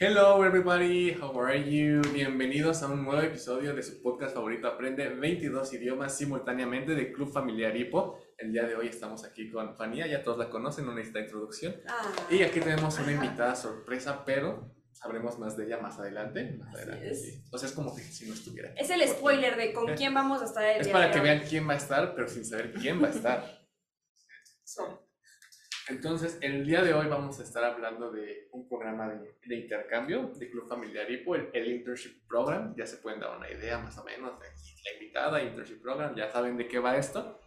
Hello everybody, how are you? Bienvenidos a un nuevo episodio de su podcast favorito Aprende 22 idiomas simultáneamente de Club Familiar Hipo. El día de hoy estamos aquí con Fania, ya todos la conocen, no necesita introducción. Ah, Y aquí tenemos una invitada sorpresa, pero sabremos más de ella más adelante. Más Así adelante, es. sí. O sea, es como que si no estuviera. aquí. es el spoiler de con quién vamos a estar el Es día para de que hoy. vean quién va a estar, pero sin saber quién va a estar. So, Entonces, el día de hoy vamos a estar hablando de un programa de, de intercambio de Club Familiar IPO, el, el Internship Program. Ya se pueden dar una idea más o menos de la invitada, Internship Program, ya saben de qué va esto.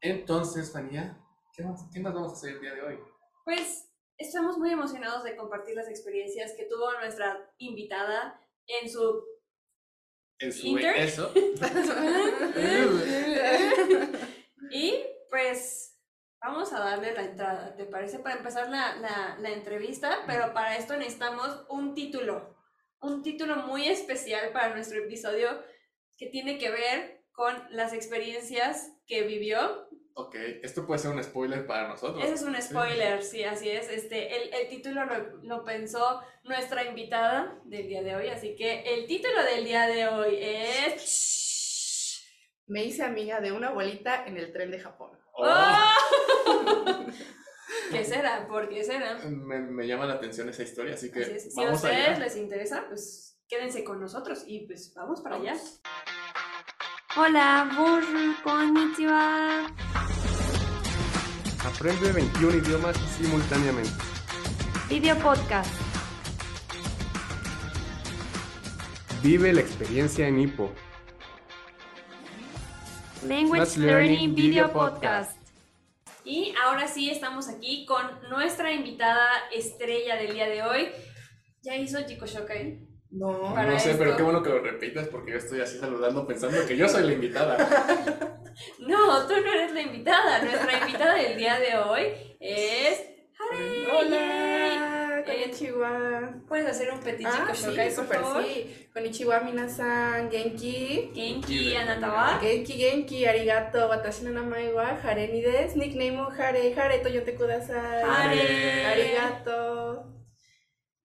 Entonces, Fania, ¿qué más, qué más vamos a hacer el día de hoy? Pues estamos muy emocionados de compartir las experiencias que tuvo nuestra invitada en su En su ¿Inter? eso. y pues vamos a darle la entrada, ¿te parece? Para empezar la, la, la entrevista, pero para esto necesitamos un título, un título muy especial para nuestro episodio que tiene que ver con las experiencias que vivió. Ok, esto puede ser un spoiler para nosotros. Ese es un spoiler, sí, así es. Este, el, el título lo, lo pensó nuestra invitada del día de hoy, así que el título del día de hoy es... Me hice amiga de una abuelita en el tren de Japón. Oh, ¡Oh! ¿Qué será? ¿Por qué será? me, me llama la atención esa historia, así que Así es. Si a ustedes allá. les interesa, pues quédense con nosotros y pues vamos para allá. Hola, bonjour, konnichiwa. Aprende 21 idiomas simultáneamente. Video podcast. Vive la experiencia en Hippo. Language Learning Video Podcast. Y ahora sí estamos aquí con nuestra invitada estrella del día de hoy. ¿Ya hizo Chico Shokai? No. Para no sé, pero qué bueno que lo repitas porque yo estoy así saludando pensando que yo soy la invitada. No, tú no eres la invitada. Nuestra invitada del día de hoy es... Hola, Eh, konnichiwa. ¿Puedes hacer un petit Ah, Chico sí, favor? sí. Konnichiwa, minasan, genki. Genki Anatawa. Genki, genki, arigato, watashi no namae wa hare ni desu. Nickname o hare, hare to yote kudasai. Hare. Arigato.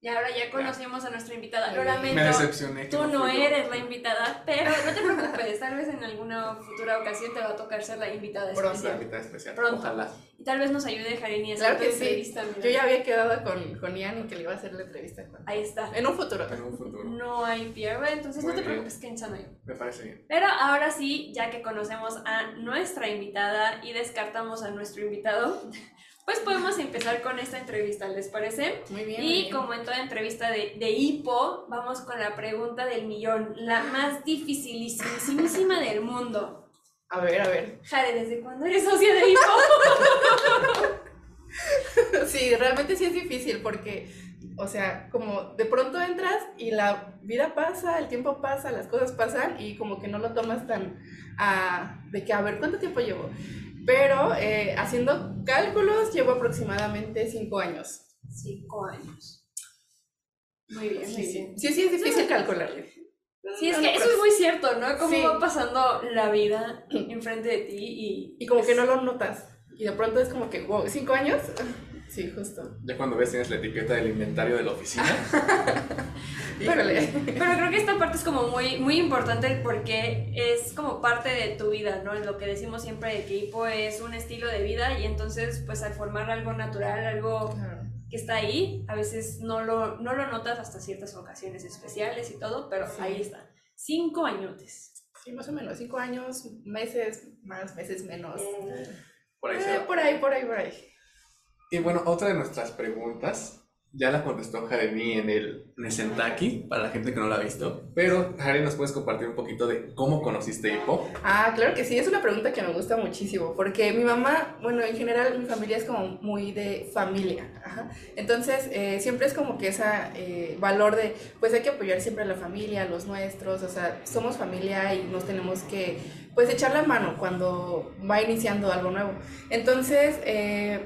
Y ahora ya conocimos a nuestra invitada. Lo lamento. Me decepcioné. que Tú no eres la invitada, pero no te preocupes, tal vez en alguna futura ocasión te va a tocar ser la invitada Pronto. La especial. invitada especial. Pronto. Ojalá. Y tal vez nos ayude Jareni a hacer Claro tu que sí. entrevista. mira. Yo ya había quedado con, con Ian en que le iba a hacer la entrevista. con- Ahí está. En un futuro. En un futuro. No hay pierde, entonces no te preocupes que sano yo. Me parece bien. Pero ahora sí, ya que conocemos a nuestra invitada y descartamos a nuestro invitado, pues podemos empezar con esta entrevista, ¿les parece? Muy bien. muy Y bien. como en toda entrevista de, de hipo, vamos con la pregunta del millón, la más dificilísima del mundo. A ver, a ver. Jare, ¿desde cuándo eres socia de hipo? Sí, realmente sí es difícil porque, o sea, como de pronto entras y la vida pasa, el tiempo pasa, las cosas pasan y como que no lo tomas tan ah, de que, a ver, ¿cuánto tiempo llevo? Pero eh, haciendo cálculos llevo aproximadamente cinco años. Cinco años. Muy bien, muy Sí, sí, bien. sí, sí es difícil calcularle. Sí, es No, que eso es muy cierto, ¿no? Cómo Sí. va pasando la vida enfrente de ti y... Y como que no lo notas. Y de pronto es como que, wow, ¿cinco años? Sí, justo. Ya cuando ves tienes la etiqueta del inventario de la oficina. Híjole. Pero creo que esta parte es como muy, muy importante porque es como parte de tu vida, ¿no? En lo que decimos siempre de que hipo es un estilo de vida y entonces pues al formar algo natural, algo que está ahí, a veces no lo, no lo notas hasta ciertas ocasiones especiales y todo, pero Sí. ahí está. Cinco añotes. Sí, más o menos, cinco años, meses más, meses menos. Por ahí se Eh, va. por ahí, por ahí, por ahí. Y bueno, otra de nuestras preguntas ya la contestó Jareni en el, en el Sentaki, para la gente que no la ha visto. Pero, Jareni, ¿nos puedes compartir un poquito de cómo conociste Hippo? Ah, claro que sí, es una pregunta que me gusta muchísimo, porque mi mamá, bueno, en general mi familia es como muy de familia, ajá. entonces eh, siempre es como que ese valor de, pues hay que apoyar siempre a la familia, a los nuestros, o sea, somos familia y nos tenemos que, pues echar la mano cuando va iniciando algo nuevo. Entonces, eh,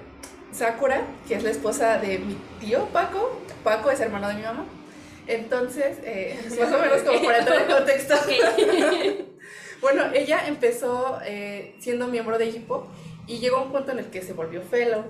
Sakura, que es la esposa de mi tío Paco, Paco es hermano de mi mamá, entonces, eh, más o menos como para entrar en contexto. Bueno, ella empezó eh, siendo miembro de equipo y llegó a un punto en el que se volvió fellow.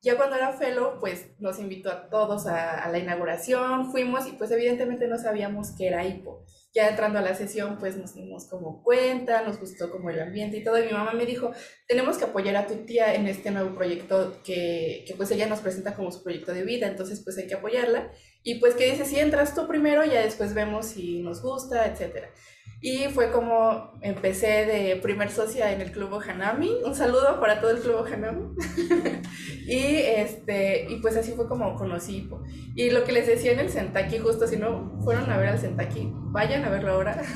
Ya cuando era fellow, pues nos invitó a todos a, a la inauguración, fuimos y pues evidentemente no sabíamos qué era hipo. Ya entrando a la sesión, pues nos dimos como cuenta, nos gustó como el ambiente y todo. Y mi mamá me dijo, tenemos que apoyar a tu tía en este nuevo proyecto que, que pues ella nos presenta como su proyecto de vida, entonces pues hay que apoyarla. Y pues que dice, si entras tú primero, ya después vemos si nos gusta, etcétera. Y fue como empecé de primer socia en el Club Ohanami. Un saludo para todo el Club Ohanami. y, este, y pues así fue como conocí. Y lo que les decía en el Sentaki, justo si no fueron a ver al Sentaki, vayan a verlo ahora.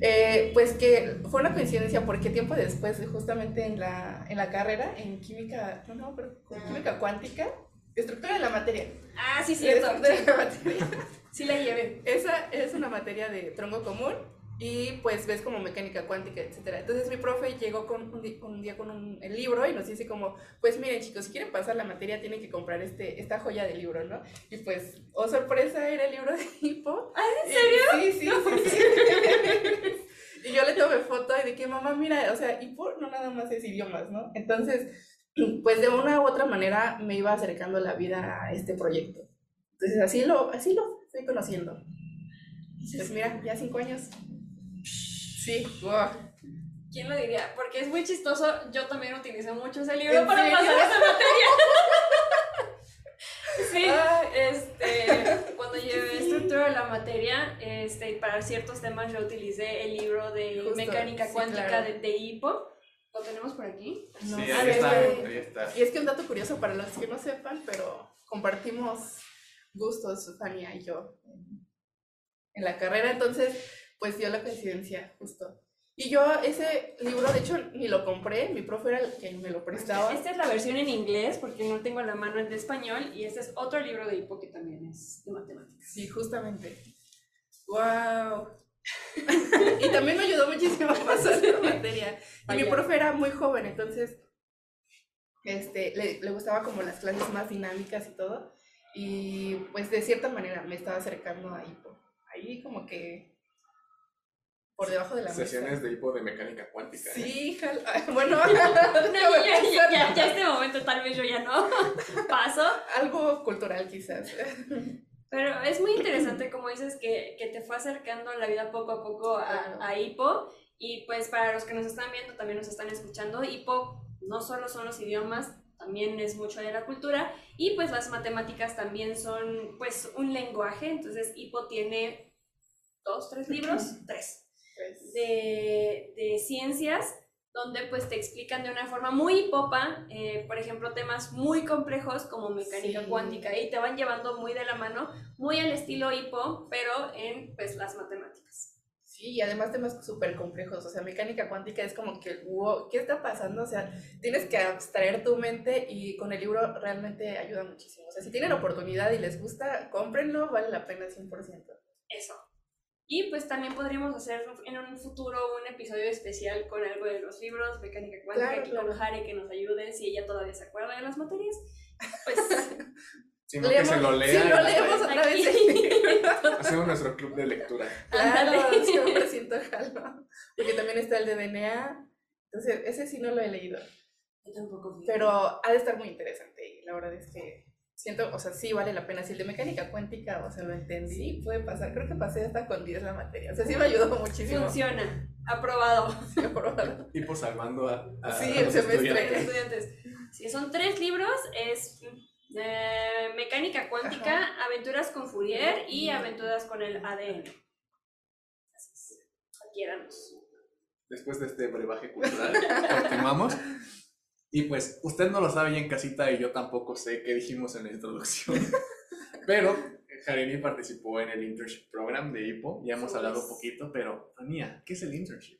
Eh, pues que fue una coincidencia porque tiempo después, justamente en la, en la carrera, en química, no, no, pero química cuántica, estructura de la materia. Ah, sí, cierto. Estructura de la materia. Sí la llevé. Esa es una materia de tronco común y pues ves como mecánica cuántica, etcétera. Entonces mi profe llegó con un, un día con un, el libro y nos dice como, pues miren chicos, si quieren pasar la materia tienen que comprar este, esta joya de libro, ¿no? Y pues, oh sorpresa, era el libro de Hippo. ¿Ah, en Y- serio? Sí, sí, sí, sí. y yo le tomé foto y que mamá, mira, o sea, Hippo no nada más es idiomas, ¿no? Entonces, pues de una u otra manera me iba acercando la vida a este proyecto. Entonces así lo, así lo fui conociendo. Pues mira, ya cinco años. Sí, wow. ¿Quién lo diría? Porque es muy chistoso. Yo también utilicé mucho ese libro ¿En para serio? pasar esa materia. sí, Ay. este, cuando llevé estructura de la materia, este, para ciertos temas yo utilicé el libro de Justo, mecánica sí, cuántica claro. de, de Hippo. ¿Lo tenemos por aquí? No sí, sé. ahí está, ahí está. Y es que un dato curioso para los que no sepan, pero compartimos gustos, Fania y yo, en la carrera, entonces, pues dio la coincidencia, justo. Y yo ese libro, de hecho, ni lo compré, mi profe era el que me lo prestaba. Esta es la versión en inglés porque no tengo a la mano el de español y este es otro libro de Hippo que también es de matemáticas. Sí, justamente. ¡Wow! y también me ayudó muchísimo a pasar la materia. Y mi profe era muy joven, entonces este, le, le gustaba como las clases más dinámicas y todo. Y pues de cierta manera me estaba acercando a Hipo. Ahí como que por debajo de la Sesiones mesa. de hipo de mecánica cuántica. ¿eh? Sí, bueno, No, ya, ya, ya, ya este momento tal vez yo ya no paso, algo cultural quizás. pero es muy interesante como dices que, que te fue acercando la vida poco a poco a, Claro. a Hippo y pues para los que nos están viendo, también nos están escuchando, Hippo no solo son los idiomas, también es mucho de la cultura y pues las matemáticas también son pues un lenguaje, entonces Hippo tiene dos, tres libros, tres. De, de ciencias donde pues te explican de una forma muy popa, eh, por ejemplo, temas muy complejos como mecánica Sí. cuántica y te van llevando muy de la mano, muy al estilo hipo, pero en pues las matemáticas. Sí, y además temas súper complejos, o sea, mecánica cuántica es como que, wow, ¿qué está pasando? O sea, tienes que abstraer tu mente y con el libro realmente ayuda muchísimo. O sea, si tienen oportunidad y les gusta, cómprenlo, vale la pena 100%. Eso. Y pues también podríamos hacer en un futuro un episodio especial con algo de los libros, mecánica cuántica, Claro, aquí con claro. Jare que nos ayude si ella todavía se acuerda de las materias. Pues Sino que se lo lea. Sí, y lo leemos otra vez. Hacemos nuestro club de lectura. Claro, Ándale. 100% jalo. Porque también está el de DNA. Entonces, ese sí no lo he leído. yo tampoco. Pero ha de estar muy interesante. Y la verdad es que siento, o sea, sí vale la pena. Si el de mecánica cuántica, o sea, lo entendí, puede pasar. Creo que pasé hasta con 10 la materia. O sea, sí me ayudó muchísimo. Funciona. Aprobado. Sí, aprobado. Hipo salvando a, a- Sí, a el los semestre. estudiantes. estudiantes. Sí, son tres libros, es eh, Mecánica Cuántica, Aventuras con Fourier y Aventuras con el ADN. Así es. Adquiéranos. Después de este brebaje cultural, continuamos. Y pues, usted no lo sabe ya en casita y yo tampoco sé qué dijimos en la introducción. Pero Jareni participó en el internship program de HIPO. Ya hemos Sí, hablado un poquito, pero, Tania, ¿qué es el internship?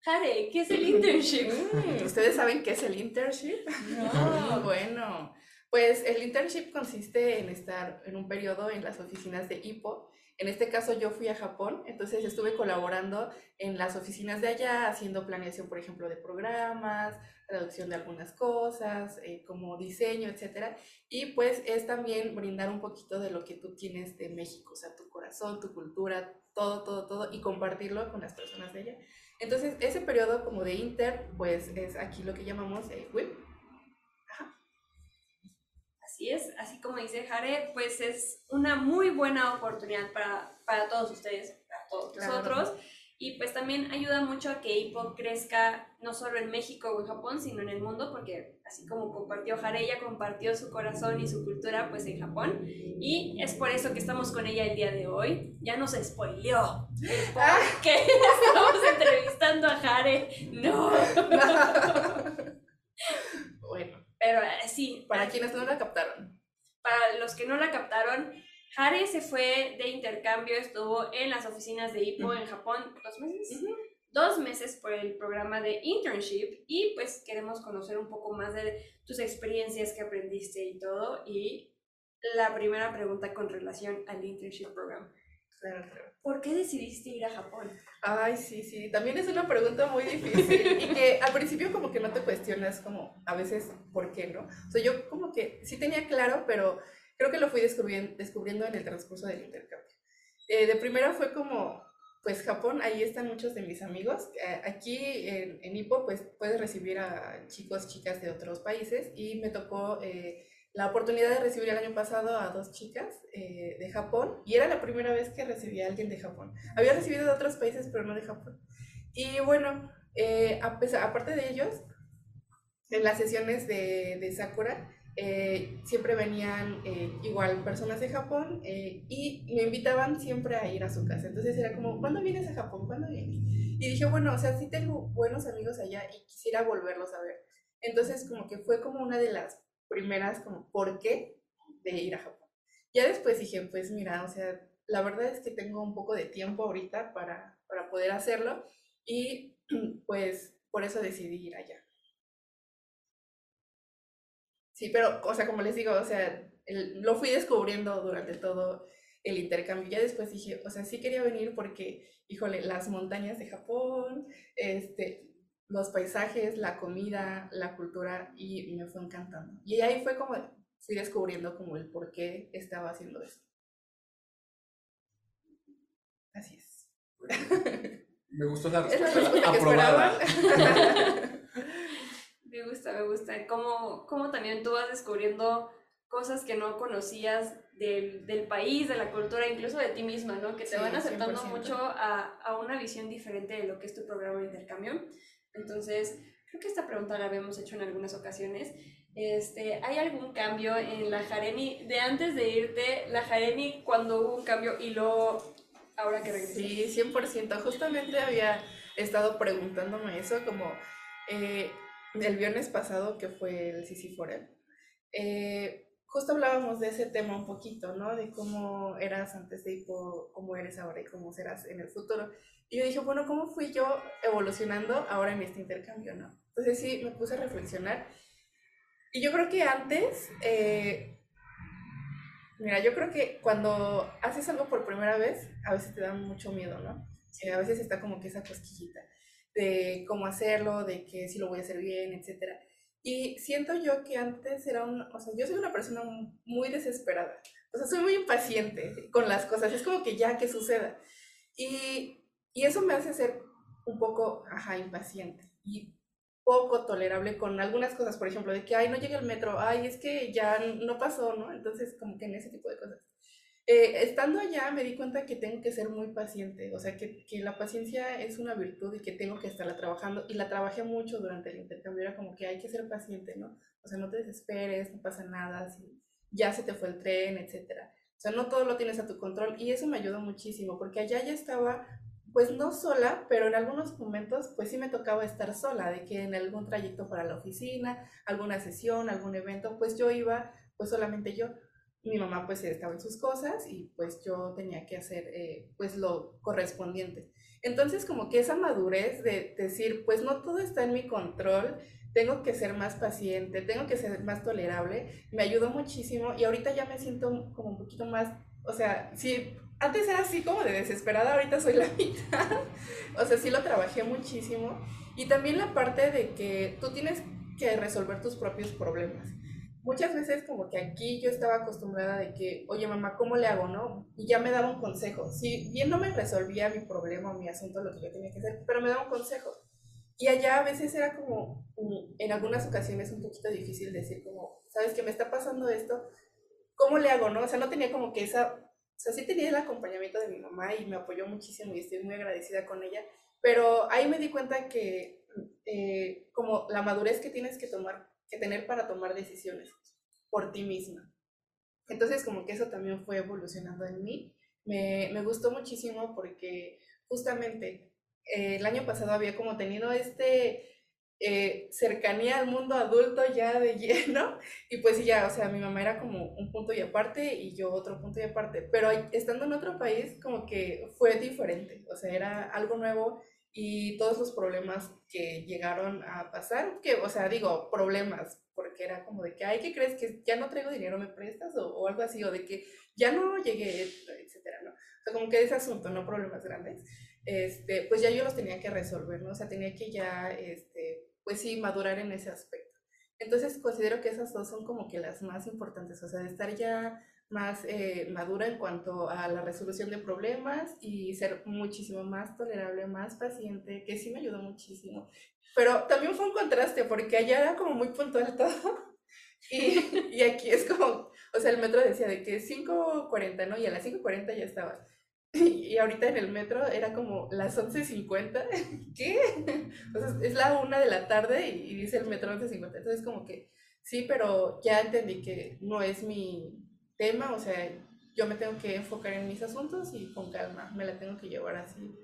Jare, ¿qué es el internship? Mm, ¿Ustedes saben qué es el internship? No. Bueno, pues el internship consiste en estar en un periodo en las oficinas de IPO. En este caso yo fui a Japón, entonces estuve colaborando en las oficinas de allá, haciendo planeación, por ejemplo, de programas, traducción de algunas cosas, eh, como diseño, etcétera. Y pues es también brindar un poquito de lo que tú tienes de México, o sea, tu corazón, tu cultura, todo, todo, todo, y compartirlo con las personas de allá. Entonces, ese periodo como de inter, pues es aquí lo que llamamos eh, WIP. Así es, así como dice Jare, pues es una muy buena oportunidad para, para todos ustedes, para todos Claro. nosotros. Y pues también ayuda mucho a que IPO crezca no solo en México o en Japón, sino en el mundo, porque así como compartió Jare, ella compartió su corazón y su cultura pues en Japón. Y es por eso que estamos con ella el día de hoy. Ya nos spoileó el por qué estamos entrevistando a Jare. No. Bueno, Pero eh, sí, para quienes no la captaron. para los que no la captaron, Hare se fue de intercambio, estuvo en las oficinas de IPO en Japón dos meses. Dos meses por el programa de internship y pues queremos conocer un poco más de tus experiencias que aprendiste y todo. Y la primera pregunta con relación al internship program. ¿Por qué decidiste ir a Japón? Ay, sí, sí, también es una pregunta muy difícil y que al principio como que no te cuestionas como a veces por qué, ¿no? O sea, yo como que sí tenía claro, pero creo que lo fui descubriendo, descubriendo en el transcurso del intercambio. Eh, de primero fue como, pues Japón, ahí están muchos de mis amigos. Eh, aquí en, en Ipo, pues puedes recibir a chicos, chicas de otros países y me tocó eh, la oportunidad de recibir el año pasado a dos chicas eh, de Japón y era la primera vez que recibí a alguien de Japón. Había recibido de otros países, pero no de Japón. Y bueno, eh, a pesar- aparte de ellos, en las sesiones de, de Sakura, eh, siempre venían igual personas de Japón y me invitaban siempre a ir a su casa. Entonces era como, ¿cuándo vienes a Japón? ¿Cuándo vienes? Y dije, bueno, o sea, sí tengo buenos amigos allá y quisiera volverlos a ver. Entonces como que fue como una de las primeras, como, ¿por qué? De ir a Japón. Ya después dije, pues mira, o sea, la verdad es que tengo un poco de tiempo ahorita para, para poder hacerlo y pues por eso decidí ir allá. Sí, pero, o sea, como les digo, o sea, lo fui descubriendo durante todo el intercambio. Ya después dije, o sea, sí quería venir porque, híjole, las montañas de Japón, este, los paisajes, la comida, la cultura, y me fue encantando. Y ahí fue como, fui descubriendo como el por qué estaba haciendo eso. Así es. Me gustó la Es la respuesta. respuesta que Aprobada. Me gusta, me gusta. Cómo, cómo también tú vas descubriendo cosas que no conocías del, del país, de la cultura, incluso de ti misma, ¿no? Que te Sí, van acercando 100%. mucho a, a una visión diferente de lo que es tu programa de intercambio. Entonces, creo que esta pregunta la habíamos hecho en algunas ocasiones. Este, ¿Hay algún cambio en la Jareni de antes de irte, la Jareni cuando hubo un cambio y luego ahora que regresas? Sí, 100%. Justamente había estado preguntándome eso como eh, el viernes pasado que fue el CC Forum. Eh, justo hablábamos de ese tema un poquito, ¿no? De cómo eras antes de Hipo, cómo eres ahora y cómo serás en el futuro. Y yo dije, bueno, ¿cómo fui yo evolucionando ahora en este intercambio, no? Entonces sí, me puse a reflexionar. Y yo creo que antes, eh, mira, yo creo que cuando haces algo por primera vez, a veces te da mucho miedo, ¿no? Eh, a veces está como que esa cosquillita de cómo hacerlo, de que si lo voy a hacer bien, etcétera. Y siento yo que antes era un, o sea, yo soy una persona muy desesperada. O sea, soy muy impaciente con las cosas. Es como que ya que suceda. Y, y eso me hace ser un poco, ajá, impaciente. Y poco tolerable con algunas cosas, por ejemplo, de que, ay, no llega el metro, ay, es que ya no pasó, ¿no? Entonces, como que en ese tipo de cosas. Eh, estando allá me di cuenta que tengo que ser muy paciente, o sea, que, que la paciencia es una virtud y que tengo que estarla trabajando, y la trabajé mucho durante el intercambio, era como que hay que ser paciente, ¿no? O sea, no te desesperes, no pasa nada, si ya se te fue el tren, etcétera. O sea, no todo lo tienes a tu control, y eso me ayudó muchísimo, porque allá ya estaba pues no sola, pero en algunos momentos pues sí me tocaba estar sola, de que en algún trayecto para la oficina, alguna sesión, algún evento, pues yo iba pues solamente yo. Mi mamá pues estaba en sus cosas y pues yo tenía que hacer eh, pues lo correspondiente. Entonces como que esa madurez de decir pues no todo está en mi control, tengo que ser más paciente, tengo que ser más tolerable, me ayudó muchísimo y ahorita ya me siento como un poquito más, o sea, sí, antes era así como de desesperada, ahorita soy la mitad. o sea, sí lo trabajé muchísimo. Y también la parte de que tú tienes que resolver tus propios problemas. Muchas veces como que aquí yo estaba acostumbrada de que, oye mamá, ¿cómo le hago, no? Y ya me daba un consejo. Si bien no me resolvía mi problema mi asunto, lo que yo tenía que hacer, pero me daba un consejo. Y allá a veces era como, en algunas ocasiones un poquito difícil decir como, ¿sabes que me está pasando esto? ¿Cómo le hago, no? O sea, no tenía como que esa, o sea, sí tenía el acompañamiento de mi mamá y me apoyó muchísimo y estoy muy agradecida con ella, pero ahí me di cuenta que eh, como la madurez que tienes que tomar, que tener para tomar decisiones por ti misma. Entonces como que eso también fue evolucionando en mí. Me, me gustó muchísimo porque justamente eh, el año pasado había como tenido este eh, cercanía al mundo adulto ya de lleno y pues ya, o sea, mi mamá era como un punto y aparte y yo otro punto y aparte, pero estando en otro país como que fue diferente, o sea, era algo nuevo y todos los problemas que llegaron a pasar, que, o sea, digo, problemas, porque era como de que, ay, ¿qué crees? Que ya no traigo dinero, ¿me prestas? O, o algo así, o de que ya no llegué, etcétera, ¿no? O sea, como que ese asunto, no problemas grandes, este, pues ya yo los tenía que resolver, ¿no? O sea, tenía que ya, este, pues sí, madurar en ese aspecto. Entonces considero que esas dos son como que las más importantes, o sea, de estar ya más eh, madura en cuanto a la resolución de problemas y ser muchísimo más tolerable, más paciente, que sí me ayudó muchísimo. Pero también fue un contraste porque allá era como muy puntual todo y, y aquí es como, o sea, el metro decía de que 5.40, ¿no? Y a las 5.40 ya estabas. Y ahorita en el metro era como las 11.50. ¿Qué? O sea, es la una de la tarde y dice el metro 11.50. Entonces como que sí, pero ya entendí que no es mi, tema, o sea, yo me tengo que enfocar en mis asuntos y con calma, me la tengo que llevar así.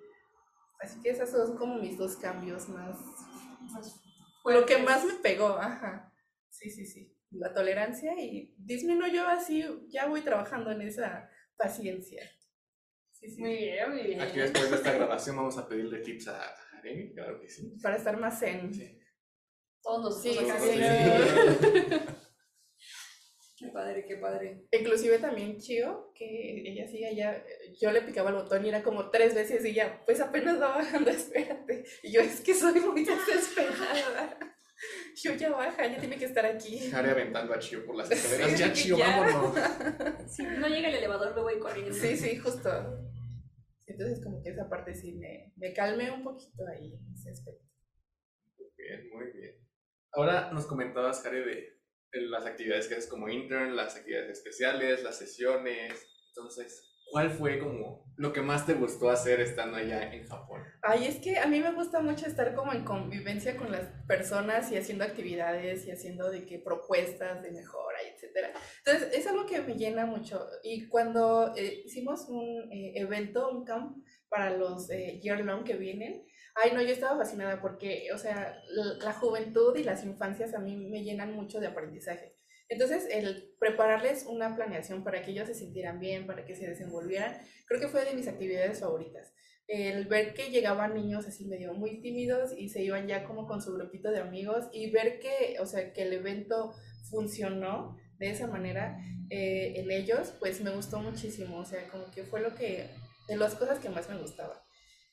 Así que esos son como mis dos cambios más, lo que más me pegó, ajá. Sí, sí, sí. La tolerancia y disminuyó así, ya voy trabajando en esa paciencia. Sí, sí. Muy bien, muy bien. Aquí después de esta grabación vamos a pedirle tips a Aremi, claro que sí. Para estar más zen. Sí. Todos Sí, así. Qué padre, qué padre. Inclusive también Chio, que ella sí, ella, yo le picaba el botón y era como tres veces y ya, pues apenas va bajando, espérate. Y yo es que soy muy desesperada. Yo ya baja, ya tiene que estar aquí. Harry aventando a Chio por las escaleras. Sí, ya, Chio, ya. vámonos. Si no llega el elevador, me voy corriendo. Sí, sí, justo. Entonces como que esa parte sí me, me calmé un poquito ahí en ese aspecto. Muy bien, muy bien. Ahora nos comentabas, de de las actividades que haces como intern, las actividades especiales, las sesiones. Entonces, ¿cuál fue como lo que más te gustó hacer estando allá en Japón? Ay, es que a mí me gusta mucho estar como en convivencia con las personas y haciendo actividades y haciendo de que propuestas de mejora, etcétera. Entonces, es algo que me llena mucho. Y cuando eh, hicimos un eh, evento, un camp para los eh, year long que vienen, ay no, yo estaba fascinada porque, o sea, la juventud y las infancias a mí me llenan mucho de aprendizaje. Entonces, el prepararles una planeación para que ellos se sintieran bien, para que se desenvolvieran, creo que fue de mis actividades favoritas. El ver que llegaban niños así medio muy tímidos y se iban ya como con su grupito de amigos y ver que, o sea, que el evento funcionó de esa manera eh, en ellos, pues me gustó muchísimo. O sea, como que fue lo que, de las cosas que más me gustaba.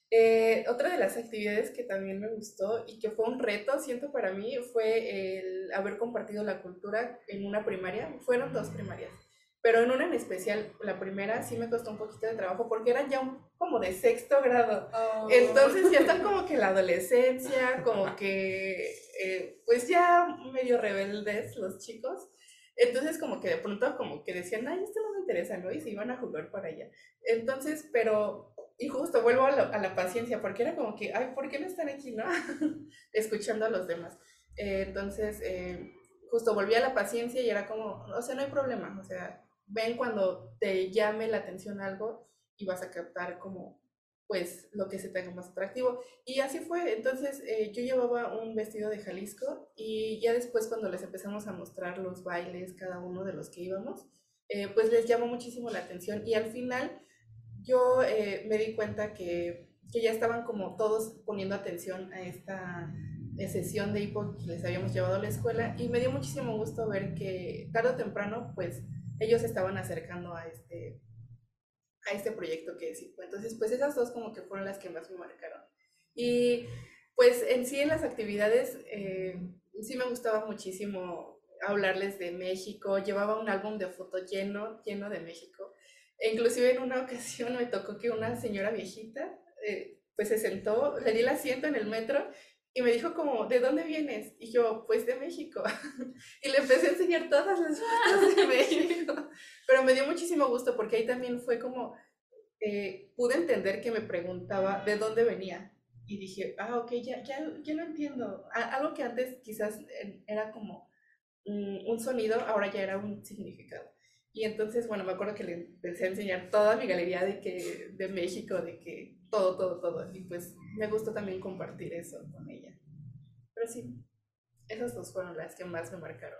Eh, otra de las actividades que también me gustó y que fue un reto, siento para mí, fue el haber compartido la cultura en una primaria. Fueron dos primarias, pero en una en especial, la primera sí me costó un poquito de trabajo porque eran ya un- como de sexto grado. Oh. Entonces ya están como que la adolescencia, como que eh, pues ya medio rebeldes los chicos. Entonces como que de pronto como que decían, ay, esto no me interesa, ¿no? Y se iban a jugar para allá. Entonces, pero, y justo vuelvo a, la- a la paciencia, porque era como que, ay, ¿por qué no están aquí, no? Escuchando a los demás. Eh, entonces, eh, justo volví a la paciencia y era como, o sea, no hay problema, o sea, ven cuando te llame la atención algo y vas a captar como pues lo que se tenga más atractivo. Y así fue, entonces eh, yo llevaba un vestido de Jalisco y ya después cuando les empezamos a mostrar los bailes, cada uno de los que íbamos, eh, pues les llamó muchísimo la atención y al final yo eh, me di cuenta que, que ya estaban como todos poniendo atención a esta eh, sesión de hipo que les habíamos llevado a la escuela y me dio muchísimo gusto ver que tarde o temprano pues ellos estaban acercando a este a este proyecto que es hipo. Entonces pues esas dos como que fueron las que más me marcaron. Y pues en sí en las actividades eh, sí me gustaba muchísimo hablarles de México, llevaba un álbum de fotos lleno, lleno de México. Inclusive en una ocasión me tocó que una señora viejita eh, pues se sentó, le di el asiento en el metro Y me dijo como, ¿de dónde vienes? Y yo, pues de México. y le empecé a enseñar todas las fotos de México. Pero me dio muchísimo gusto porque ahí también fue como, eh, pude entender que me preguntaba de dónde venía. Y dije, ah, ok, ya, ya, ya lo entiendo. Algo que antes quizás era como mm, un sonido, ahora ya era un significado. Y entonces, bueno, me acuerdo que le empecé a enseñar toda mi galería de, que, de México, de que todo, todo, todo. Y pues me gustó también compartir eso con ella. Pero sí, esas dos fueron las que más me marcaron.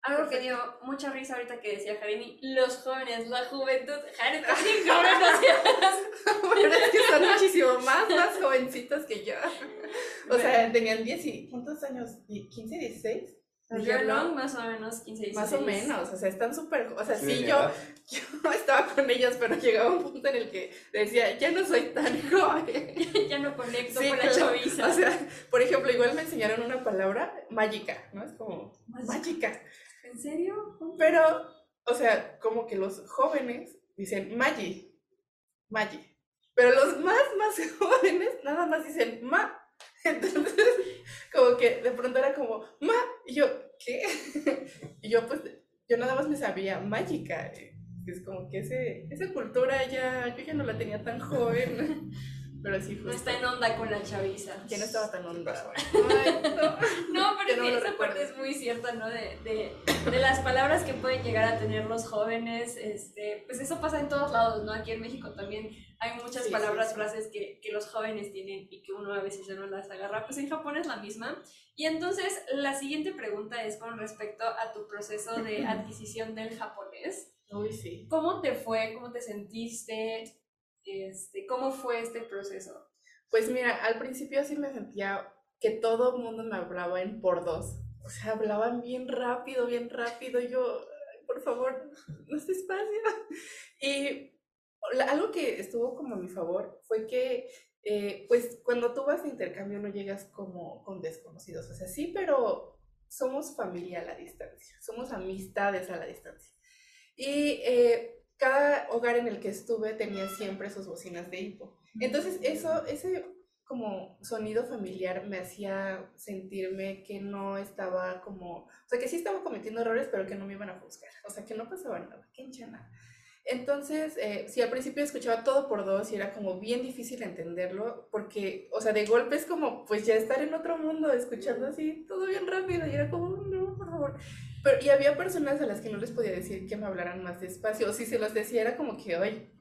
Algo que dio mucha risa ahorita que decía Jarimi, los jóvenes, la juventud. Jarimi, sí, cabrón, no seas- Pero es que son muchísimo más, más jovencitos que yo. O sea, tenían 10 y, ¿cuántos años? ¿15, 16? Long, más o menos 15, 16. Más o menos, o sea, están súper, o sea, Sí, yo, yo estaba con ellos, pero llegaba un punto en el que decía, ya no soy tan joven. ya no conecto Sí, con la chaviza. O sea, por ejemplo, igual me enseñaron una palabra mágica, ¿no? Es como mágica. ¿En serio? Pero, o sea, como que los jóvenes dicen magi, magi. Pero los más, más jóvenes nada más dicen ma. Entonces, como que de pronto era como ma. Y yo, ¿qué? Y yo, pues, yo nada más me sabía mágica. Es como que ese, esa cultura ya, yo ya no la tenía tan joven. Pero sí, No justo. está en onda con la chaviza. Ya no estaba tan onda. Ay, no. No, pero no esa parte es muy cierta, ¿no? De, de, de las palabras que pueden llegar a tener los jóvenes, este, pues eso pasa en todos lados, ¿no? Aquí en México también hay muchas Sí, sí, palabras, sí. frases que, que los jóvenes tienen y que uno a veces ya no las agarra, pues en Japón es la misma. Y entonces la siguiente pregunta es con respecto a tu proceso de adquisición del japonés. Uy, sí. ¿Cómo te fue? ¿Cómo te sentiste? Este, ¿Cómo fue este proceso? Pues mira, al principio sí me sentía que todo el mundo me hablaba en por dos. O sea, hablaban bien rápido, bien rápido. y Yo, "Ay, por favor, más despacio. Y la- algo que estuvo como a mi favor fue que, eh, pues, cuando tú vas de intercambio no llegas como con desconocidos. O sea, sí, pero somos familia a la distancia. Somos amistades a la distancia. Y eh, cada hogar en el que estuve tenía siempre sus bocinas de hipo. Entonces eso, ese como sonido familiar me hacía sentirme que no estaba como, o sea, que sí estaba cometiendo errores, pero que no me iban a juzgar, o sea, que no pasaba nada, que nada. Entonces, eh, sí, al principio escuchaba todo por dos y era como bien difícil entenderlo, porque, o sea, de golpe es como, pues ya estar en otro mundo, escuchando así todo bien rápido, y era como, no, por favor. Pero, y había personas a las que no les podía decir que me hablaran más despacio, o si se los decía era como que, ay,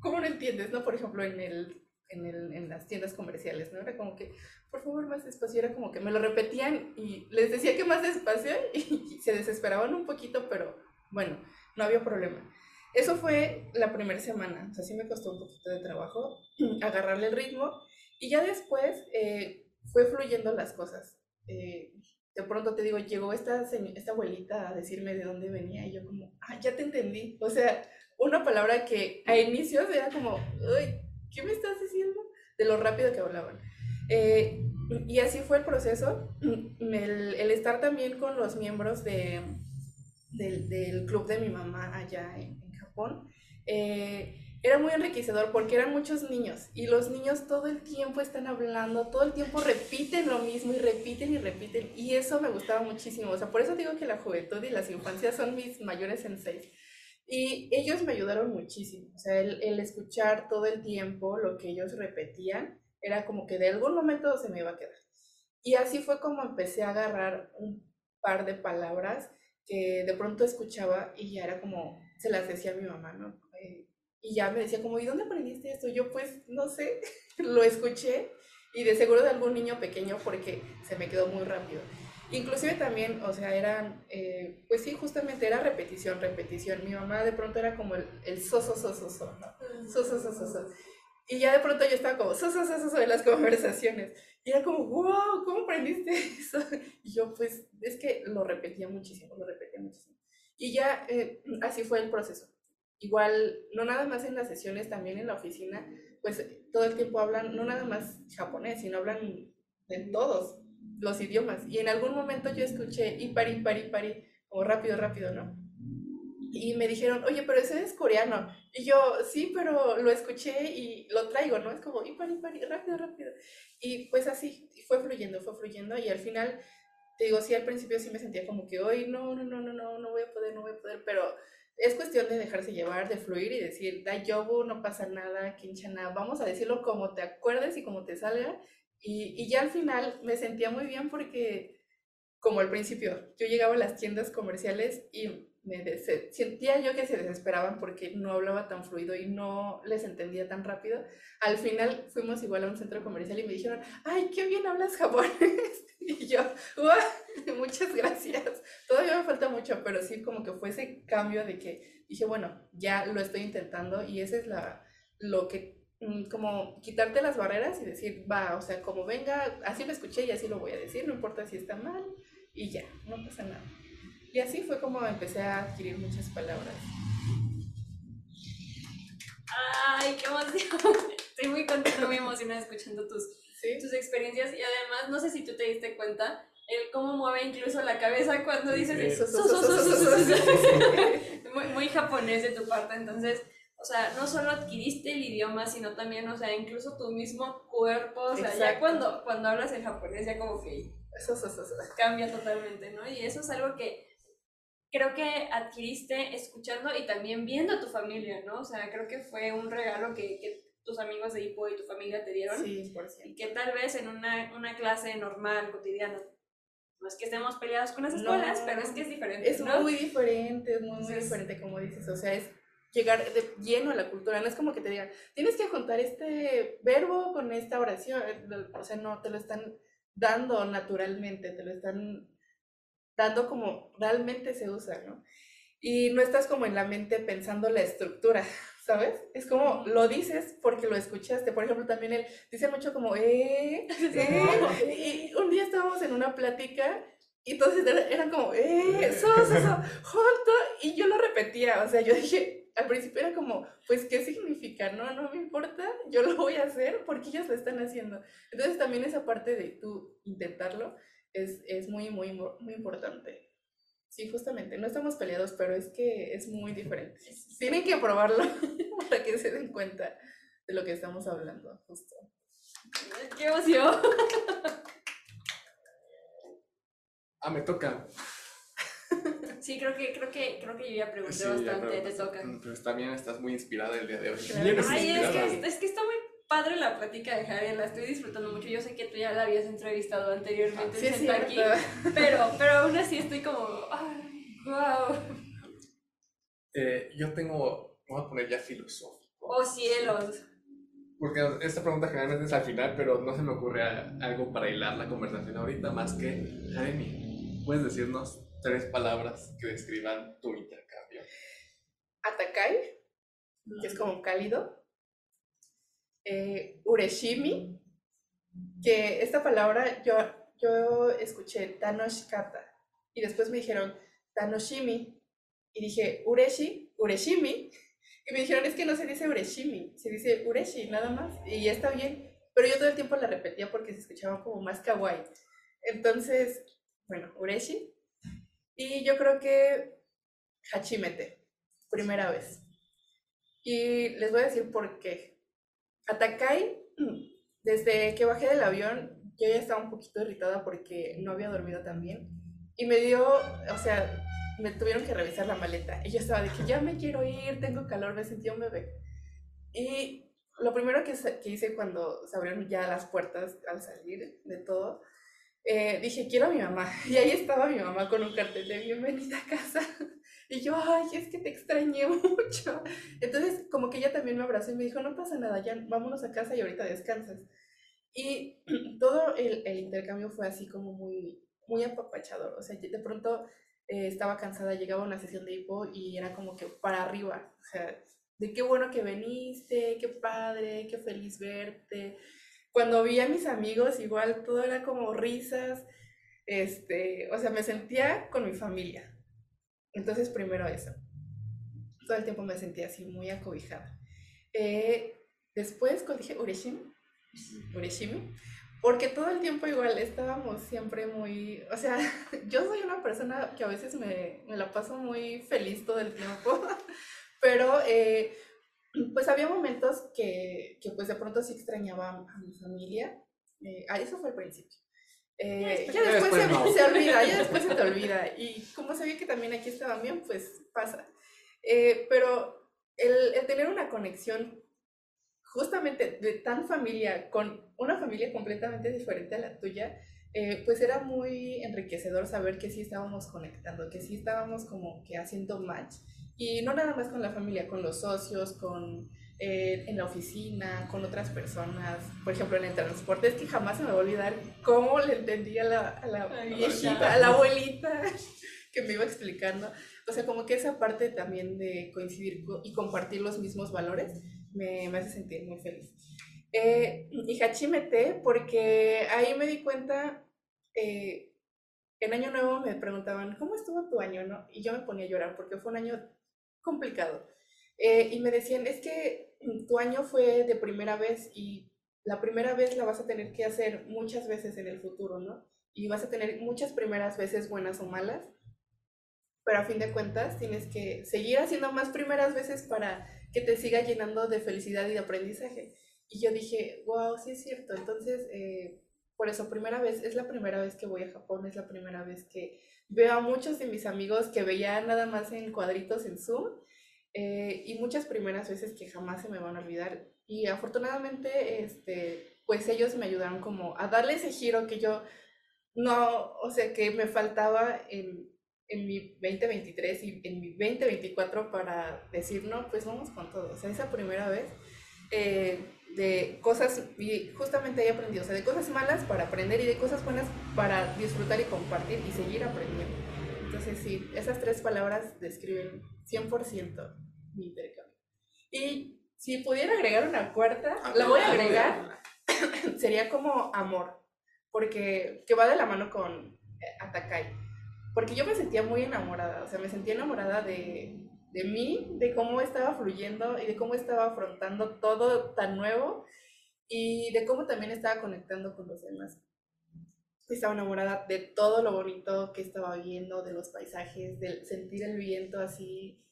¿cómo no entiendes? ¿No? Por ejemplo, en, el, en, el, en las tiendas comerciales, ¿no? Era como que, por favor, más despacio, era como que me lo repetían y les decía que más despacio y se desesperaban un poquito, pero bueno, no había problema. Eso fue la primera semana, o sea, sí me costó un poquito de trabajo agarrarle el ritmo y ya después eh, fue fluyendo las cosas. Eh, de pronto te digo, llegó esta, esta abuelita a decirme de dónde venía y yo como, ah, ya te entendí. O sea, una palabra que a inicios era como, uy, ¿qué me estás diciendo? De lo rápido que hablaban. Eh, y así fue el proceso. El, el estar también con los miembros de, del, del club de mi mamá allá en, en Japón, eh, era muy enriquecedor porque eran muchos niños y los niños todo el tiempo están hablando, todo el tiempo repiten lo mismo y repiten y repiten y eso me gustaba muchísimo. O sea, por eso digo que la juventud y las infancias son mis mayores senseis. Y ellos me ayudaron muchísimo. O sea, el, el escuchar todo el tiempo lo que ellos repetían era como que de algún momento se me iba a quedar. Y así fue como empecé a agarrar un par de palabras que de pronto escuchaba y ya era como, se las decía a mi mamá, ¿no? Eh, y ya me decía como, ¿y dónde aprendiste esto? Yo pues, no sé, lo escuché y de seguro de algún niño pequeño porque se me quedó muy rápido. Inclusive también, o sea, eran, eh, pues sí, justamente era repetición, repetición. Mi mamá de pronto era como el, el so, so, so, so, so, ¿no? So, so, so, so, so. Y ya de pronto yo estaba como so, so, so, so, so en las conversaciones. Y era como, wow, ¿cómo aprendiste eso? Y yo, pues, es que lo repetía muchísimo, lo repetía muchísimo. Y ya eh, así fue el proceso. Igual, no nada más en las sesiones, también en la oficina, pues todo el tiempo hablan, no nada más japonés, sino hablan de todos los idiomas. Y en algún momento yo escuché y pari, pari, pari, como rápido, rápido, ¿no? y me dijeron, oye, pero ese es coreano. Y yo, sí, pero lo escuché y lo traigo, ¿no? Es como, y pari, pari, rápido, rápido. Y pues así, fue fluyendo, fue fluyendo. Y al final, te digo, sí, al principio sí me sentía como que, hoy no, no, no, no, no, no voy a poder, no voy a poder. Pero es cuestión de dejarse llevar, de fluir y decir, da yobu, no pasa nada, quinchana, vamos a decirlo como te acuerdes y como te salga. Y, y ya al final me sentía muy bien porque, como al principio, yo llegaba a las tiendas comerciales y me sentía yo que se desesperaban porque no hablaba tan fluido y no les entendía tan rápido. Al final fuimos igual a un centro comercial y me dijeron, ay, qué bien hablas japonés. Y yo, "Guau, muchas gracias. Mucho, pero sí como que fue ese cambio de que dije, bueno, ya lo estoy intentando y ese es la, lo que, mm, como quitarte las barreras y decir, va, o sea, como venga, así lo escuché y así lo voy a decir, no importa si está mal y ya, no pasa nada. Y así fue como empecé a adquirir muchas palabras. Ay, qué emoción. Estoy muy contenta, muy emocionada escuchando tus, ¿Sí? tus experiencias y además, no sé si tú te diste cuenta, el cómo mueve incluso la cabeza cuando dices. Muy, muy japonés de tu parte, entonces, o sea, no solo adquiriste el idioma, sino también, o sea, incluso tu mismo cuerpo, o sea, ya cuando, cuando hablas el japonés ya como que Eso, eso, eso, eso. cambia totalmente, ¿no? Y eso es algo que creo que adquiriste escuchando y también viendo a tu familia, ¿no? O sea, creo que fue un regalo que, que tus amigos de Hippo y tu familia te dieron Sí, por y que tal vez en una, una clase normal, cotidiana, no es que estemos peleados con las No. escuelas, pero es que es diferente, Es ¿no? muy diferente, es muy, muy Entonces- diferente como dices, o sea, es llegar de lleno a la cultura, no es como que te digan, tienes que juntar este verbo con esta oración, o sea, no, te lo están dando naturalmente, te lo están dando como realmente se usa, ¿no? Y no estás como en la mente pensando la estructura, ¿sabes? Es como lo dices porque lo escuchaste. Por ejemplo, también él dice mucho como, eh, eh. Y un día estábamos en una plática y entonces era- eran como, eh, eso, eso, eso, junto. Y yo lo repetía, o sea, yo dije, al principio era como, pues, ¿qué significa? No, no me importa, yo lo voy a hacer porque ellos lo están haciendo. Entonces también esa parte de tú intentarlo es, es muy, muy, muy importante. Sí, justamente, no estamos peleados, pero es que es muy diferente. Tienen que probarlo para que se den cuenta de lo que estamos hablando, justo. ¡Qué emoción! Ah, me toca. Sí, creo que, creo que, creo que yo ya pregunté Sí, ya bastante, creo te toca. Pues también estás muy inspirada el día de hoy. Claro. Ay, es inspirada. que, es que está muy padre la plática de Javier, la estoy disfrutando mucho. Yo sé que tú ya la habías entrevistado anteriormente Sí, en cierto. pero, pero aún así estoy como, ay, wow. Eh, yo tengo, voy a poner ya filosófico. Oh cielos. Porque esta pregunta generalmente es al final, pero no se me ocurre a- algo para hilar la conversación ahorita más que, Jeremy, ¿puedes decirnos tres palabras que describan tu intercambio? Atakai, que es como cálido. Eh, ureshimi, que esta palabra yo, yo escuché Tanoshikata y después me dijeron Tanoshimi y dije Ureshi, Ureshimi y me dijeron es que no se dice Ureshimi, se dice Ureshi nada más y ya está bien, pero yo todo el tiempo la repetía porque se escuchaba como más kawaii. Entonces, bueno, Ureshi y yo creo que Hachimete, primera vez. Y les voy a decir por qué. Atakai, desde que bajé del avión, yo ya estaba un poquito irritada porque no había dormido tan bien. Y me dio, o sea, me tuvieron que revisar la maleta. Y yo estaba de que ya me quiero ir, tengo calor, me sentí un bebé. Y lo primero que, que hice cuando se abrieron ya las puertas al salir de todo, eh, dije, quiero a mi mamá. Y ahí estaba mi mamá con un cartel de bienvenida a casa. Y yo, ay, es que te extrañé mucho. Entonces, como que ella también me abrazó y me dijo, no pasa nada, ya vámonos a casa y ahorita descansas. Y todo el, el intercambio fue así como muy, muy apapachador. O sea, de pronto eh, estaba cansada, llegaba una sesión de hipo y era como que para arriba. O sea, de qué bueno que viniste, qué padre, qué feliz verte. Cuando vi a mis amigos, igual todo era como risas. Este, o sea, me sentía con mi familia. Entonces, primero eso. Todo el tiempo me sentía así muy acobijada. Eh, después, cuando dije Ureshimi, Ureshimi, porque todo el tiempo igual estábamos siempre muy, o sea, yo soy una persona que a veces me, me la paso muy feliz todo el tiempo, pero eh, pues había momentos que, que, pues de pronto sí extrañaba a mi familia, eh, ah, eso fue al principio. Eh, ya después, después se, no. se olvida, ya después se te olvida. Y como sabía que también aquí estaban bien, pues pasa. Eh, pero el, el tener una conexión justamente de tan familia con una familia completamente diferente a la tuya, eh, pues era muy enriquecedor saber que sí estábamos conectando, que sí estábamos como que haciendo match. Y no nada más con la familia, con los socios, con eh, en la oficina, con otras personas, por ejemplo en el transporte, es que jamás se me va a olvidar cómo le entendía a la, a la viejita, a la abuelita que me iba explicando. O sea, como que esa parte también de coincidir co- y compartir los mismos valores me, me hace sentir muy feliz. Eh, y Hachimete, porque ahí me di cuenta, eh, en Año Nuevo me preguntaban, ¿cómo estuvo tu año? No? Y yo me ponía a llorar porque fue un año complicado. Eh, y me decían, es que tu año fue de primera vez y la primera vez la vas a tener que hacer muchas veces en el futuro, ¿no? Y vas a tener muchas primeras veces buenas o malas, pero a fin de cuentas tienes que seguir haciendo más primeras veces para que te siga llenando de felicidad y de aprendizaje. Y yo dije, wow, sí es cierto. Entonces, eh, por eso, primera vez, es la primera vez que voy a Japón, es la primera vez que veo a muchos de mis amigos que veía nada más en cuadritos en Zoom. eh, y muchas primeras veces que jamás se me van a olvidar. Y afortunadamente, este, pues ellos me ayudaron como a darle ese giro que yo no, o sea, que me faltaba en, en mi 2023 y en mi 2024 para decir, no, pues vamos con todo. O sea, esa primera vez eh, de cosas, y justamente ahí aprendí, o sea, de cosas malas para aprender y de cosas buenas para disfrutar y compartir y seguir aprendiendo. Entonces, sí, esas tres palabras describen 100% mi intercambio. Y si pudiera agregar una cuarta, la voy a agregar, sería como amor, porque que va de la mano con eh, Atakai. Porque yo me sentía muy enamorada, o sea, me sentía enamorada de, de mí, de cómo estaba fluyendo y de cómo estaba afrontando todo tan nuevo y de cómo también estaba conectando con los demás. Estaba enamorada de todo lo bonito que estaba viendo, de los paisajes, de sentir el viento así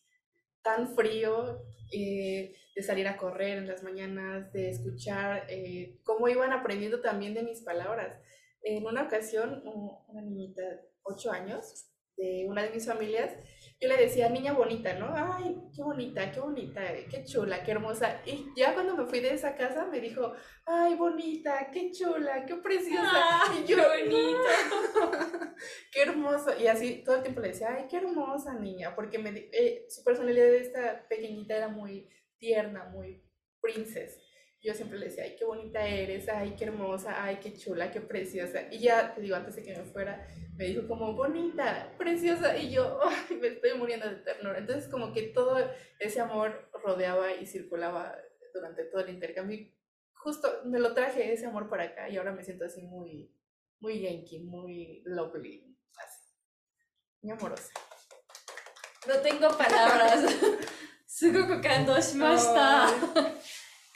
tan frío, eh, de salir a correr en las mañanas, de escuchar eh, cómo iban aprendiendo también de mis palabras. En una ocasión, una niñita, ocho años, de una de mis familias, yo le decía, niña bonita, ¿no? Ay, qué bonita, qué bonita, qué chula, qué hermosa. Y ya cuando me fui de esa casa me dijo, ay, bonita, qué chula, qué preciosa. y yo, qué bonito. qué hermoso. Y así todo el tiempo le decía, ay, qué hermosa niña, porque me, eh, su personalidad de esta pequeñita era muy tierna, muy princess. Yo siempre le decía, ay, qué bonita eres, ay, qué hermosa, ay, qué chula, qué preciosa. Y ya, te digo, antes de que me fuera, me dijo como, bonita, preciosa. Y yo, ay, me estoy muriendo de ternura. Entonces, como que todo ese amor rodeaba y circulaba durante todo el intercambio. Y justo me lo traje ese amor para acá y ahora me siento así muy, muy yankee, muy lovely, así. Muy amorosa. No tengo palabras. Sugoku kando shimashita. Ay.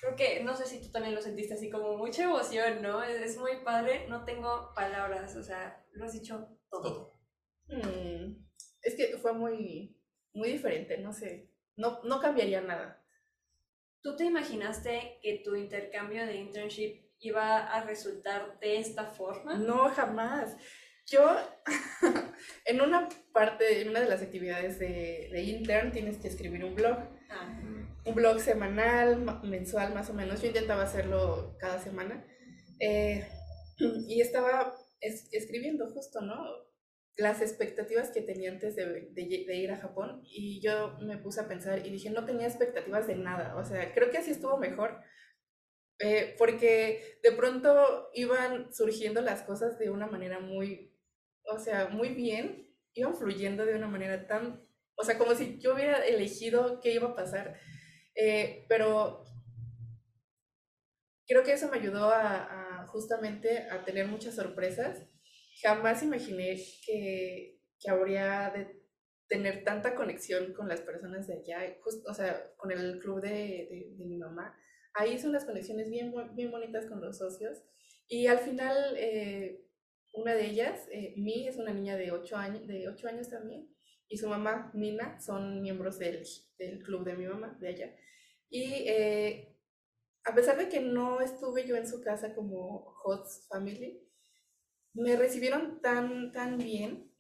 Creo que, no sé si tú también lo sentiste así como mucha emoción, ¿no? Es, es muy padre, no tengo palabras, o sea, lo has dicho todo. Todo. Mm, es que fue muy, muy diferente, no sé. No, no cambiaría nada. ¿Tú te imaginaste que tu intercambio de internship iba a resultar de esta forma? No, jamás. Yo, en una parte, en una de las actividades de, de intern, tienes que escribir un blog. Ah, un blog semanal, ma- mensual más o menos. Yo intentaba hacerlo cada semana. Eh, y estaba es- escribiendo justo, ¿no? Las expectativas que tenía antes de, de de ir a Japón. Y yo me puse a pensar y dije, no tenía expectativas de nada. O sea, creo que así estuvo mejor. Eh, porque de pronto iban surgiendo las cosas de una manera muy, o sea, muy bien. Iban fluyendo de una manera tan, o sea, como si yo hubiera elegido qué iba a pasar. Eh, pero creo que eso me ayudó a, a justamente a tener muchas sorpresas. Jamás imaginé que, que habría de tener tanta conexión con las personas de allá, jus- o sea, con el club de, de, de mi mamá. Ahí hice unas conexiones bien, bien bonitas con los socios Y al final, eh, una de ellas, eh, Mi, es una niña de 8 años, de ocho años también, y su mamá, Nina, son miembros del, del club de mi mamá, de ella. Y eh, a pesar de que no estuve yo en su casa como host family, me recibieron tan, tan bien.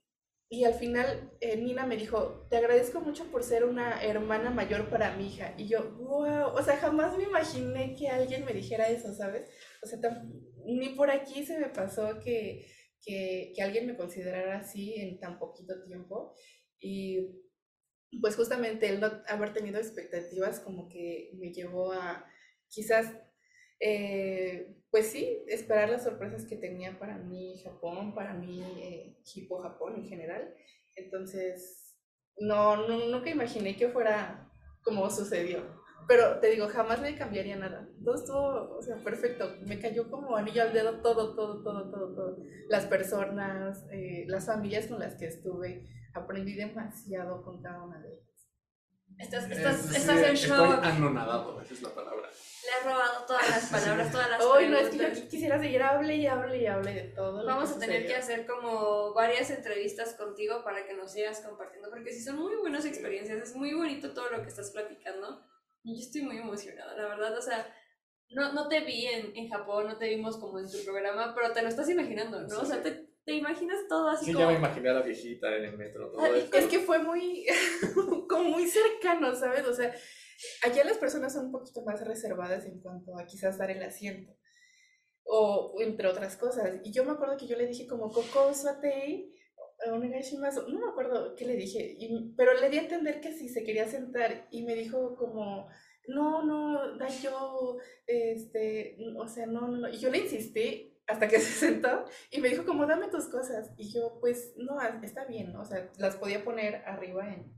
Y al final eh, Nina me dijo, te agradezco mucho por ser una hermana mayor para mi hija. Y yo, wow, o sea, jamás me imaginé que alguien me dijera eso, ¿sabes? O sea, ni por aquí se me pasó que, que, que alguien me considerara así en tan poquito tiempo. Y pues justamente el no haber tenido expectativas como que me llevó a quizás, eh, pues sí, esperar las sorpresas que tenía para mí Japón, para mí eh, Japón en general. Entonces, no, no, nunca imaginé que fuera como sucedió. Pero te digo, jamás le cambiaría nada. Todo estuvo, o sea, perfecto. Me cayó como anillo al dedo todo, todo, todo, todo, todo. Las personas, eh, las familias con las que estuve, aprendí demasiado con cada una de ellas. Estás, Es estás, decir, estás en Estoy shock. anonadado, esa es la palabra. Le has robado todas las palabras, todas las Hoy no es que yo quisiera seguir, hable y hable y hable de todo. Vamos a tener que hacer como varias entrevistas contigo para que nos sigas compartiendo, porque sí son muy buenas experiencias, es muy bonito todo lo que estás platicando. Y yo estoy muy emocionada, la verdad, o sea, no, no te vi en, en Japón, no te vimos como en tu programa, pero te lo estás imaginando, ¿no? O sea, te, te imaginas todo así Sí, como... ya me imaginé a la viejita en el metro, todo Ah, esto. Es que fue muy, como muy cercano, ¿sabes? O sea, allá las personas son un poquito más reservadas en cuanto a quizás dar el asiento. O entre otras cosas. Y yo me acuerdo que yo le dije como Coco Suatei, onegaishimasu", no me acuerdo qué le dije, y- pero le di a entender que si se quería sentar y me dijo como, no, no, da yo, este, o sea, no, no, no. Y yo le insistí hasta que se sentó y me dijo como, dame tus cosas. Y yo, pues, no, está bien, ¿no? O sea, las podía poner arriba en,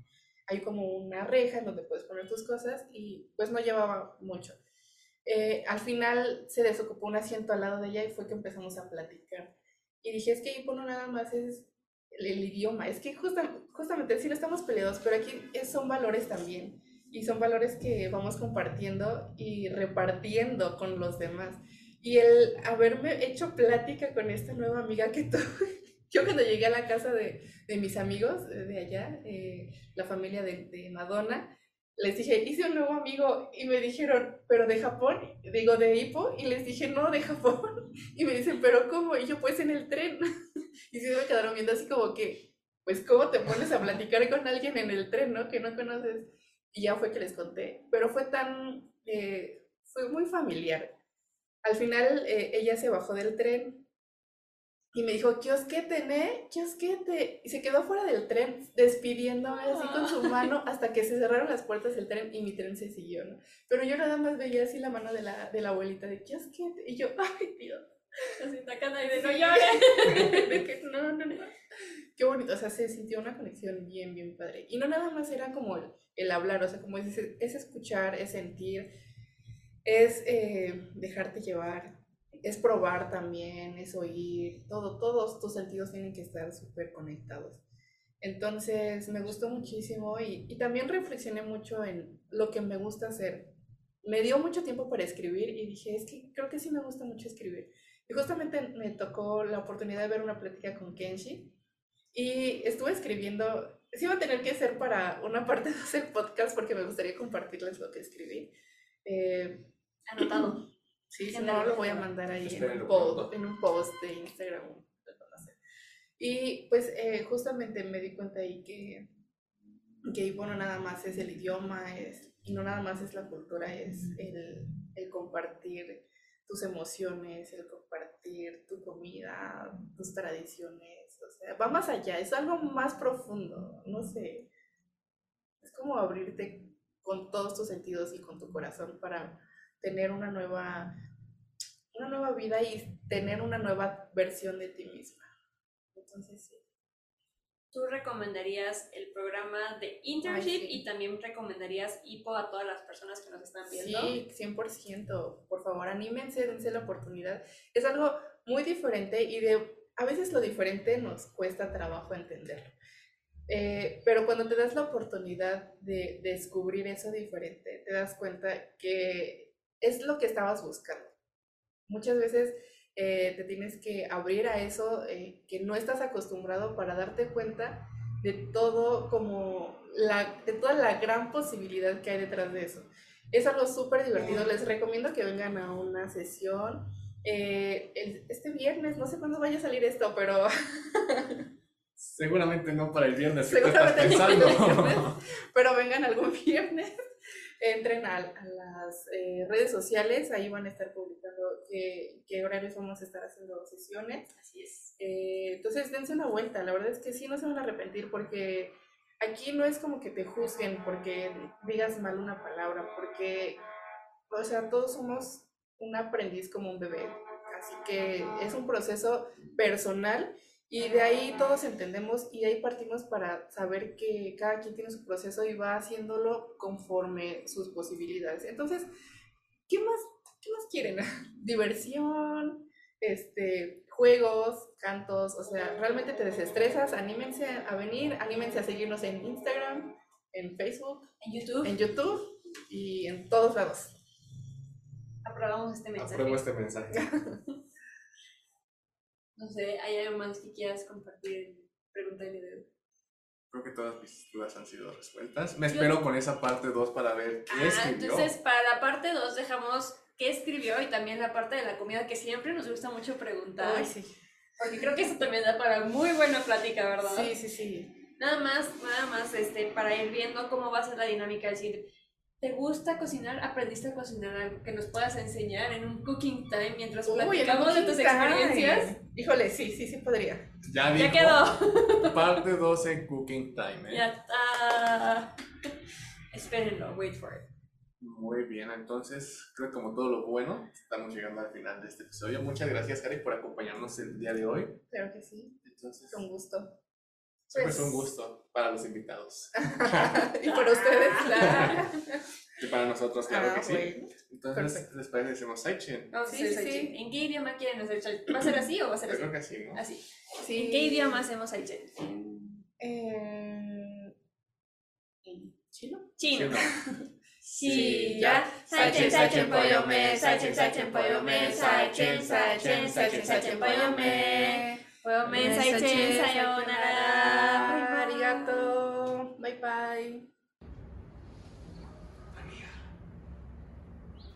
hay como una reja en donde puedes poner tus cosas y pues no llevaba mucho. Eh, al final se desocupó un asiento al lado de ella y fue que empezamos a platicar. Y dije, es que Ipo no nada más es el, el idioma, es que justa- justamente sí no estamos peleados, pero aquí es- son valores también. Y son valores que vamos compartiendo y repartiendo con los demás. Y el haberme hecho plática con esta nueva amiga que tuve, yo cuando llegué a la casa de, de mis amigos de allá, eh, la familia de, de Madonna, les dije, hice un nuevo amigo y me dijeron, pero de Japón, digo de Hippo, y les dije, no, de Japón. Y me dicen, pero ¿cómo? Y yo, pues en el tren. Y sí me quedaron viendo así como que, pues, ¿cómo te pones a platicar con alguien en el tren, no? Que no conoces. Y ya fue que les conté. Pero fue tan, eh, fue muy familiar. Al final eh, ella se bajó del tren y me dijo, kiosquete, ¿ne? Kiosquete. Y se quedó fuera del tren despidiéndome así con su mano hasta que se cerraron las puertas del tren y mi tren se siguió, ¿no? Pero yo nada más veía así la mano de la, de la abuelita de kiosquete y yo, ay Dios, Así tacana y de no llores. de que no, no, no. Qué bonito, o sea, se sintió una conexión bien, bien padre. Y no nada más era como el, el hablar, o sea, como es, es escuchar, es sentir, es eh, dejarte llevar, es probar también, es oír, todo, todos tus sentidos tienen que estar súper conectados. Entonces, me gustó muchísimo y, y también reflexioné mucho en lo que me gusta hacer. Me dio mucho tiempo para escribir y dije, es que creo que sí me gusta mucho escribir. Y justamente me tocó la oportunidad de ver una plática con Kenshi y estuve escribiendo, sí iba a tener que ser para una parte de hacer podcast porque me gustaría compartirles lo que escribí. Eh, Anotado. Sí, si no lo voy a mandar ahí en un, post, en un post de Instagram. Y pues eh, justamente me di cuenta ahí que, que bueno, nada más es el idioma, es, y no nada más es la cultura, es el, el compartir tus emociones, el compartir tu comida, tus tradiciones, o sea, va más allá, es algo más profundo, no sé, es como abrirte con todos tus sentidos y con tu corazón para tener una nueva, una nueva vida y tener una nueva versión de ti misma. Entonces, sí. ¿Tú recomendarías el programa de internship sí. y también recomendarías IPO a todas las personas que nos están viendo? Sí, 100%. Por favor, anímense, dense la oportunidad. Es algo muy diferente y de a veces lo diferente nos cuesta trabajo entenderlo. Eh, pero cuando te das la oportunidad de descubrir eso diferente, te das cuenta que es lo que estabas buscando. Muchas veces eh, te tienes que abrir a eso eh, que no estás acostumbrado para darte cuenta de todo como la, de toda la gran posibilidad que hay detrás de eso. Es algo súper divertido, les recomiendo que vengan a una sesión. eh, el- este viernes, no sé cuándo vaya a salir esto, pero Seguramente no para el viernes tú estás Seguramente no para el pensando. viernes. pero vengan algún viernes, entren a, a las eh, redes sociales, ahí van a estar publicando qué, qué horarios vamos a estar haciendo sesiones. Así es. Eh, entonces dense una vuelta, la verdad es que sí no se van a arrepentir porque aquí no es como que te juzguen porque digas mal una palabra, porque, o sea, todos somos un aprendiz como un bebé, así que es un proceso personal y de ahí todos entendemos y ahí partimos para saber que cada quien tiene su proceso y va haciéndolo conforme sus posibilidades. Entonces, ¿qué más, qué más quieren? Diversión, este, juegos, cantos, o sea, realmente te desestresas, anímense a venir, anímense a seguirnos en Instagram, en Facebook, En YouTube en YouTube y en todos lados. aprobamos este mensaje. Apruebo este mensaje. No sé, ¿hay algo más que quieras compartir? Pregúntale de Creo que todas mis dudas han sido resueltas. Me Yo- espero con esa parte 2 para ver qué Ah, escribió. entonces para la parte 2 dejamos qué escribió y también la parte de la comida que siempre nos gusta mucho preguntar. Ay, sí. Porque creo que eso también da para muy buena plática, ¿verdad? Sí, sí, sí. Nada más, nada más, este, para ir viendo cómo va a ser la dinámica, es decir, ¿te gusta cocinar? ¿Aprendiste a cocinar algo que nos puedas enseñar en un cooking time mientras platicamos de tus time. experiencias? Híjole, sí, sí, sí podría. Ya, Ya dijo, quedó. Parte 2 en Cooking Time. ¿eh? Ya está. Espérenlo, wait for it. Muy bien, entonces creo que como todo lo bueno, estamos llegando al final de este episodio. Muchas gracias, Cari, por acompañarnos el día de hoy. Claro que sí, Entonces, con gusto. Siempre Pues- es un gusto para los invitados. y para ustedes, claro. Y para nosotros, claro Ah, que sí. bueno. Entonces, perfecto. les parece decimos Sí, sí, Saichen. sí. ¿En qué idioma quieren hacer Saichen? ¿Va a ser así o va a ser Yo así? creo que sí, ¿no? Así. Sí. ¿En qué idioma hacemos Saichen? En Eh, ¿en ¿Chino? chino. Sí, Sí, ya. Saichen, Saichen, pollo me. Saichen, Saichen, pollo me. Saichen, Saichen, Saichen, Saichen, pollo me. Pollo me, Saichen, sayonara. Bye, bye. Bye.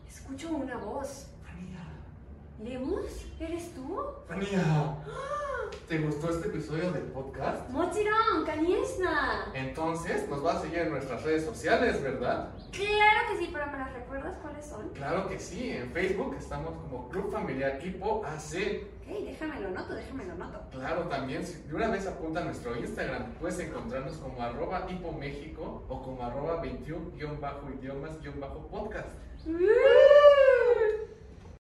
Escucho una voz. ¿Lemus? ¿Eres tú? Fania, ¿te gustó este episodio del podcast? Mochiron, Kaniesna. Entonces, nos vas a seguir en nuestras redes sociales, ¿verdad? Claro que sí, pero ¿me las recuerdas cuáles son? Claro que sí, en Facebook estamos como Club Familiar Hipo AC. Ok, déjame lo noto, déjame lo noto. Claro, también, si de una vez apunta a nuestro Instagram, puedes encontrarnos como arroba hipoméxico o como arroba 21-idiomas-podcast. ¡Uh!